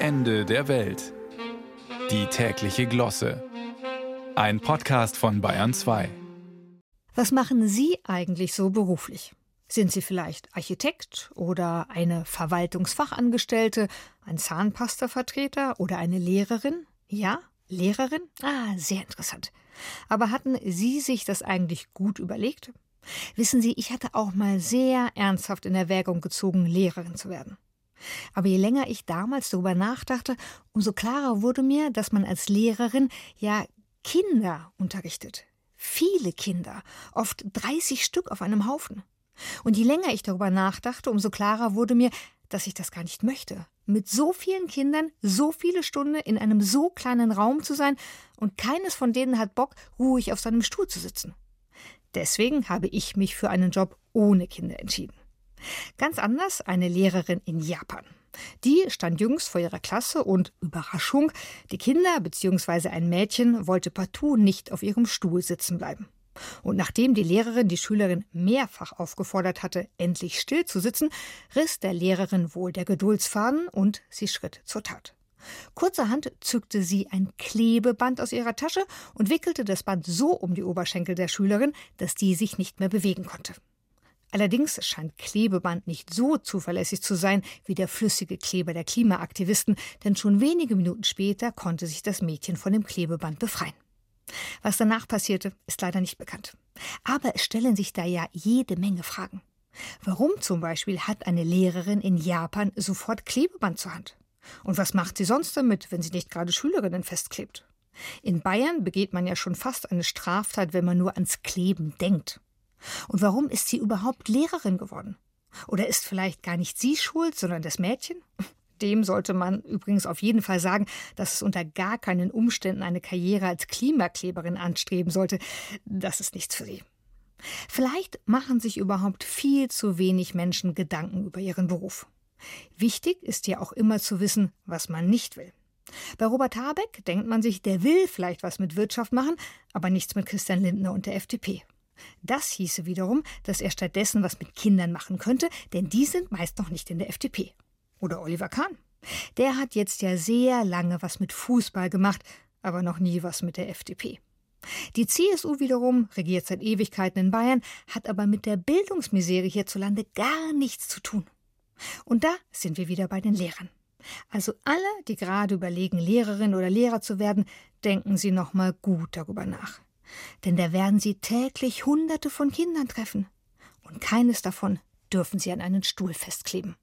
Ende der Welt. Die tägliche Glosse. Ein Podcast von Bayern 2. Was machen Sie eigentlich so beruflich? Sind Sie vielleicht Architekt oder eine Verwaltungsfachangestellte, ein Zahnpastavertreter oder eine Lehrerin? Ja, Lehrerin? Ah, sehr interessant. Aber hatten Sie sich das eigentlich gut überlegt? Wissen Sie, ich hatte auch mal sehr ernsthaft in Erwägung gezogen, Lehrerin zu werden. Aber je länger ich damals darüber nachdachte, umso klarer wurde mir, dass man als Lehrerin ja Kinder unterrichtet. Viele Kinder, oft 30 Stück auf einem Haufen. Und je länger ich darüber nachdachte, umso klarer wurde mir, dass ich das gar nicht möchte. Mit so vielen Kindern so viele Stunden in einem so kleinen Raum zu sein und keines von denen hat Bock, ruhig auf seinem Stuhl zu sitzen. Deswegen habe ich mich für einen Job ohne Kinder entschieden. Ganz anders eine Lehrerin in Japan. Die stand jüngst vor ihrer Klasse und Überraschung, die Kinder bzw. ein Mädchen wollte partout nicht auf ihrem Stuhl sitzen bleiben. Und nachdem die Lehrerin die Schülerin mehrfach aufgefordert hatte, endlich still zu sitzen, riss der Lehrerin wohl der Geduldsfaden und sie schritt zur Tat. Kurzerhand zückte sie ein Klebeband aus ihrer Tasche und wickelte das Band so um die Oberschenkel der Schülerin, dass die sich nicht mehr bewegen konnte. Allerdings scheint Klebeband nicht so zuverlässig zu sein wie der flüssige Kleber der Klimaaktivisten, denn schon wenige Minuten später konnte sich das Mädchen von dem Klebeband befreien. Was danach passierte, ist leider nicht bekannt. Aber es stellen sich da ja jede Menge Fragen. Warum zum Beispiel hat eine Lehrerin in Japan sofort Klebeband zur Hand? Und was macht sie sonst damit, wenn sie nicht gerade Schülerinnen festklebt? In Bayern begeht man ja schon fast eine Straftat, wenn man nur ans Kleben denkt. Und warum ist sie überhaupt Lehrerin geworden? Oder ist vielleicht gar nicht sie schuld, sondern das Mädchen? Dem sollte man übrigens auf jeden Fall sagen, dass es unter gar keinen Umständen eine Karriere als Klimakleberin anstreben sollte. Das ist nichts für sie. Vielleicht machen sich überhaupt viel zu wenig Menschen Gedanken über ihren Beruf. Wichtig ist ja auch immer zu wissen, was man nicht will. Bei Robert Habeck denkt man sich, der will vielleicht was mit Wirtschaft machen, aber nichts mit Christian Lindner und der FDP. Das hieße wiederum, dass er stattdessen was mit Kindern machen könnte, denn die sind meist noch nicht in der FDP. Oder Oliver Kahn. Der hat jetzt ja sehr lange was mit Fußball gemacht, aber noch nie was mit der FDP. Die CSU wiederum regiert seit Ewigkeiten in Bayern, hat aber mit der Bildungsmisere hierzulande gar nichts zu tun. Und da sind wir wieder bei den Lehrern. Also alle, die gerade überlegen, Lehrerin oder Lehrer zu werden, denken Sie noch mal gut darüber nach denn da werden sie täglich Hunderte von Kindern treffen, und keines davon dürfen sie an einen Stuhl festkleben.